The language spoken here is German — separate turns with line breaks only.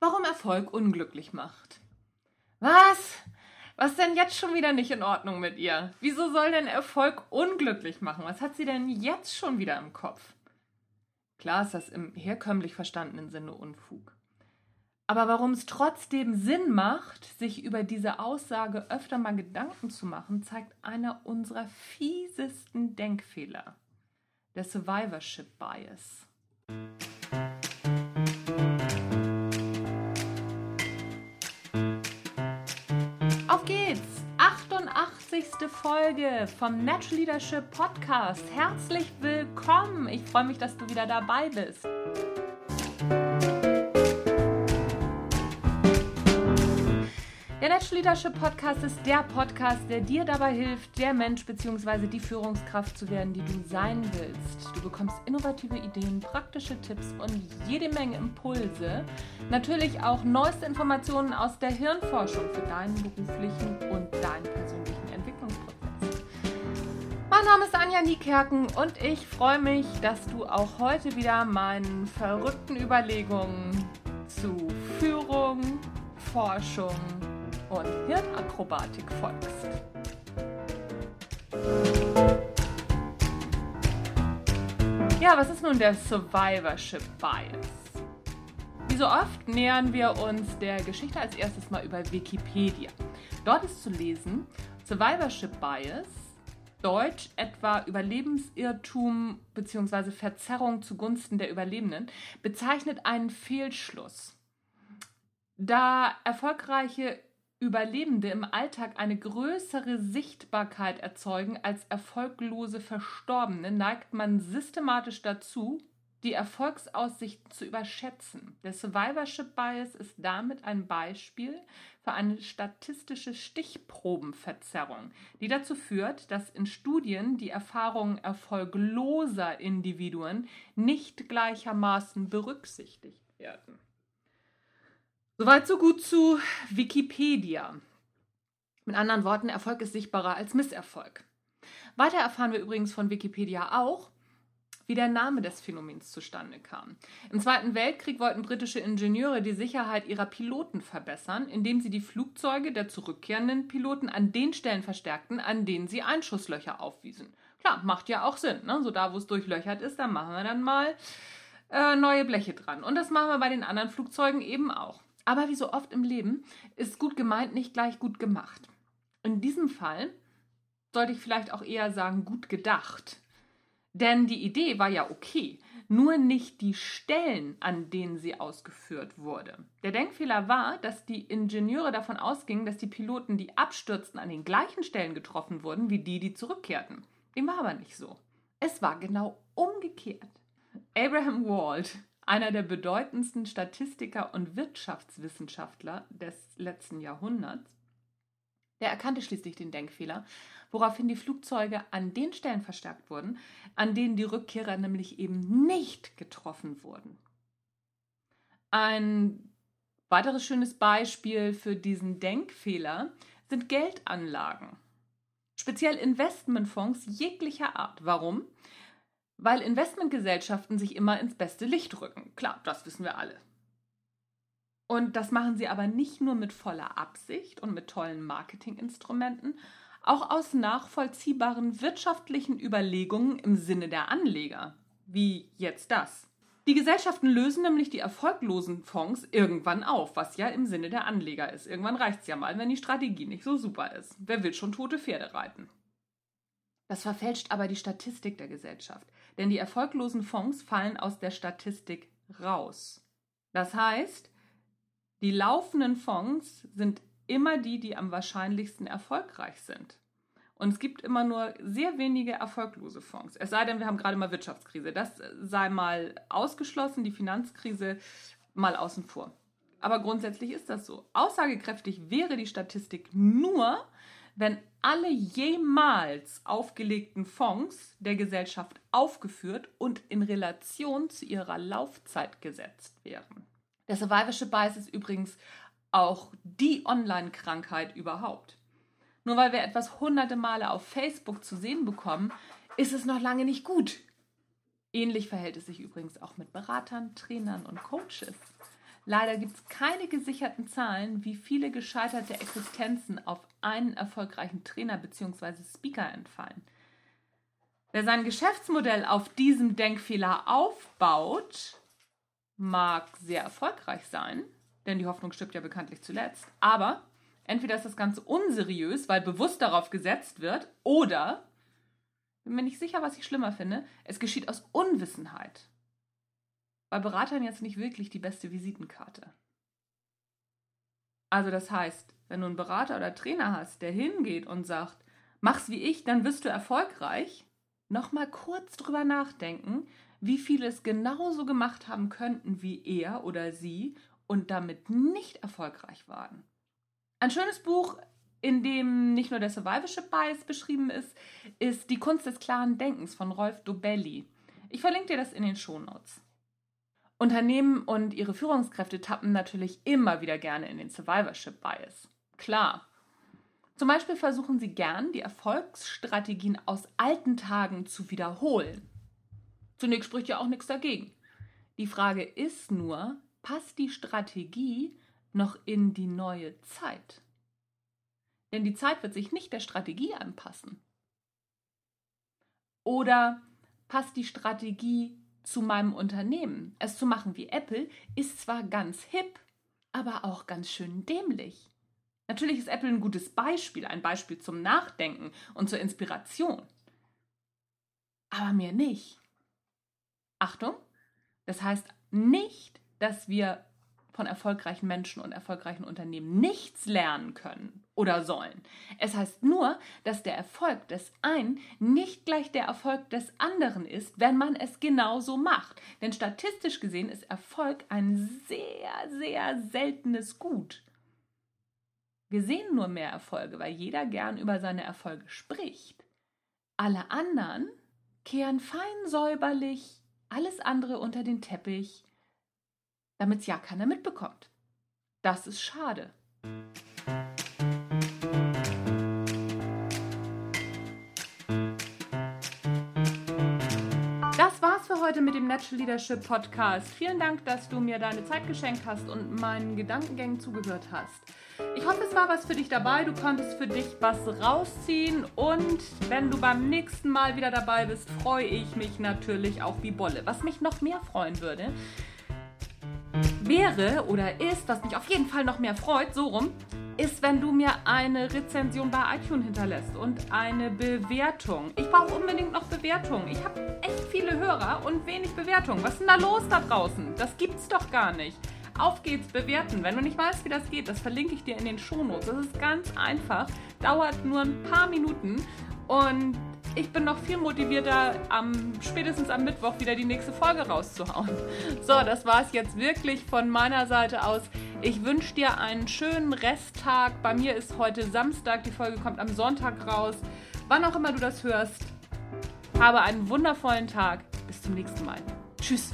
Warum Erfolg unglücklich macht. Was? Was denn jetzt schon wieder nicht in Ordnung mit ihr? Wieso soll denn Erfolg unglücklich machen? Was hat sie denn jetzt schon wieder im Kopf? Klar ist das im herkömmlich verstandenen Sinne Unfug. Aber warum es trotzdem Sinn macht, sich über diese Aussage öfter mal Gedanken zu machen, zeigt einer unserer fiesesten Denkfehler, der Survivorship Bias. 88. Folge vom Natural Leadership Podcast. Herzlich willkommen! Ich freue mich, dass du wieder dabei bist. Der Natural Leadership Podcast ist der Podcast, der dir dabei hilft, der Mensch bzw. die Führungskraft zu werden, die du sein willst. Du bekommst innovative Ideen, praktische Tipps und jede Menge Impulse. Natürlich auch neueste Informationen aus der Hirnforschung für deinen beruflichen und deinen persönlichen. Mein Name ist Anja Niekerken und ich freue mich, dass du auch heute wieder meinen verrückten Überlegungen zu Führung, Forschung, und Hirnakrobatik folgst. Ja, was ist nun der Survivorship Bias? Wie so oft nähern wir uns der Geschichte als erstes mal über Wikipedia. Dort ist zu lesen Survivorship Bias, Deutsch etwa Überlebensirrtum bzw. Verzerrung zugunsten der Überlebenden, bezeichnet einen Fehlschluss. Da erfolgreiche Überlebende im Alltag eine größere Sichtbarkeit erzeugen als erfolglose Verstorbene, neigt man systematisch dazu, die Erfolgsaussichten zu überschätzen. Der Survivorship Bias ist damit ein Beispiel für eine statistische Stichprobenverzerrung, die dazu führt, dass in Studien die Erfahrungen erfolgloser Individuen nicht gleichermaßen berücksichtigt werden. Soweit so gut zu Wikipedia. Mit anderen Worten, Erfolg ist sichtbarer als Misserfolg. Weiter erfahren wir übrigens von Wikipedia auch, wie der Name des Phänomens zustande kam. Im Zweiten Weltkrieg wollten britische Ingenieure die Sicherheit ihrer Piloten verbessern, indem sie die Flugzeuge der zurückkehrenden Piloten an den Stellen verstärkten, an denen sie Einschusslöcher aufwiesen. Klar, macht ja auch Sinn. Ne? So da, wo es durchlöchert ist, da machen wir dann mal äh, neue Bleche dran. Und das machen wir bei den anderen Flugzeugen eben auch. Aber wie so oft im Leben ist gut gemeint nicht gleich gut gemacht. In diesem Fall sollte ich vielleicht auch eher sagen gut gedacht. Denn die Idee war ja okay, nur nicht die Stellen, an denen sie ausgeführt wurde. Der Denkfehler war, dass die Ingenieure davon ausgingen, dass die Piloten, die abstürzten, an den gleichen Stellen getroffen wurden wie die, die zurückkehrten. Dem war aber nicht so. Es war genau umgekehrt. Abraham Wald einer der bedeutendsten Statistiker und Wirtschaftswissenschaftler des letzten Jahrhunderts, der erkannte schließlich den Denkfehler, woraufhin die Flugzeuge an den Stellen verstärkt wurden, an denen die Rückkehrer nämlich eben nicht getroffen wurden. Ein weiteres schönes Beispiel für diesen Denkfehler sind Geldanlagen, speziell Investmentfonds jeglicher Art. Warum? weil Investmentgesellschaften sich immer ins beste Licht rücken. Klar, das wissen wir alle. Und das machen sie aber nicht nur mit voller Absicht und mit tollen Marketinginstrumenten, auch aus nachvollziehbaren wirtschaftlichen Überlegungen im Sinne der Anleger. Wie jetzt das. Die Gesellschaften lösen nämlich die erfolglosen Fonds irgendwann auf, was ja im Sinne der Anleger ist. Irgendwann reicht es ja mal, wenn die Strategie nicht so super ist. Wer will schon tote Pferde reiten? Das verfälscht aber die Statistik der Gesellschaft, denn die erfolglosen Fonds fallen aus der Statistik raus. Das heißt, die laufenden Fonds sind immer die, die am wahrscheinlichsten erfolgreich sind. Und es gibt immer nur sehr wenige erfolglose Fonds. Es sei denn, wir haben gerade mal Wirtschaftskrise. Das sei mal ausgeschlossen, die Finanzkrise mal außen vor. Aber grundsätzlich ist das so. Aussagekräftig wäre die Statistik nur, wenn alle jemals aufgelegten Fonds der Gesellschaft aufgeführt und in Relation zu ihrer Laufzeit gesetzt wären. Der Survivorship Bias ist übrigens auch die Online-Krankheit überhaupt. Nur weil wir etwas hunderte Male auf Facebook zu sehen bekommen, ist es noch lange nicht gut. Ähnlich verhält es sich übrigens auch mit Beratern, Trainern und Coaches. Leider gibt es keine gesicherten Zahlen, wie viele gescheiterte Existenzen auf einen erfolgreichen Trainer bzw. Speaker entfallen. Wer sein Geschäftsmodell auf diesem Denkfehler aufbaut, mag sehr erfolgreich sein, denn die Hoffnung stirbt ja bekanntlich zuletzt. Aber entweder ist das Ganze unseriös, weil bewusst darauf gesetzt wird, oder, bin mir nicht sicher, was ich schlimmer finde, es geschieht aus Unwissenheit bei Beratern jetzt nicht wirklich die beste Visitenkarte. Also das heißt, wenn du einen Berater oder Trainer hast, der hingeht und sagt, mach's wie ich, dann wirst du erfolgreich, nochmal kurz drüber nachdenken, wie viele es genauso gemacht haben könnten wie er oder sie und damit nicht erfolgreich waren. Ein schönes Buch, in dem nicht nur der Survivorship Bias beschrieben ist, ist Die Kunst des klaren Denkens von Rolf Dobelli. Ich verlinke dir das in den Shownotes. Unternehmen und ihre Führungskräfte tappen natürlich immer wieder gerne in den Survivorship Bias. Klar. Zum Beispiel versuchen sie gern, die Erfolgsstrategien aus alten Tagen zu wiederholen. Zunächst spricht ja auch nichts dagegen. Die Frage ist nur, passt die Strategie noch in die neue Zeit? Denn die Zeit wird sich nicht der Strategie anpassen. Oder passt die Strategie zu meinem Unternehmen. Es zu machen wie Apple ist zwar ganz hip, aber auch ganz schön dämlich. Natürlich ist Apple ein gutes Beispiel, ein Beispiel zum Nachdenken und zur Inspiration. Aber mir nicht. Achtung, das heißt nicht, dass wir von erfolgreichen Menschen und erfolgreichen Unternehmen nichts lernen können oder sollen. Es heißt nur, dass der Erfolg des einen nicht gleich der Erfolg des anderen ist, wenn man es genauso macht. Denn statistisch gesehen ist Erfolg ein sehr, sehr seltenes Gut. Wir sehen nur mehr Erfolge, weil jeder gern über seine Erfolge spricht. Alle anderen kehren fein säuberlich alles andere unter den Teppich damit es ja keiner mitbekommt. Das ist schade. Heute mit dem Natural Leadership Podcast. Vielen Dank, dass du mir deine Zeit geschenkt hast und meinen Gedankengängen zugehört hast. Ich hoffe, es war was für dich dabei. Du konntest für dich was rausziehen. Und wenn du beim nächsten Mal wieder dabei bist, freue ich mich natürlich auch wie Bolle. Was mich noch mehr freuen würde, wäre oder ist, was mich auf jeden Fall noch mehr freut, so rum, ist, wenn du mir eine Rezension bei iTunes hinterlässt und eine Bewertung. Ich brauche unbedingt noch Bewertungen. Ich habe echt viele Hörer und wenig Bewertungen. Was ist denn da los da draußen? Das gibt's doch gar nicht. Auf geht's, bewerten. Wenn du nicht weißt, wie das geht, das verlinke ich dir in den Shownotes. Das ist ganz einfach, dauert nur ein paar Minuten und ich bin noch viel motivierter, am, spätestens am Mittwoch wieder die nächste Folge rauszuhauen. So, das war es jetzt wirklich von meiner Seite aus. Ich wünsche dir einen schönen Resttag. Bei mir ist heute Samstag, die Folge kommt am Sonntag raus. Wann auch immer du das hörst, habe einen wundervollen Tag. Bis zum nächsten Mal. Tschüss.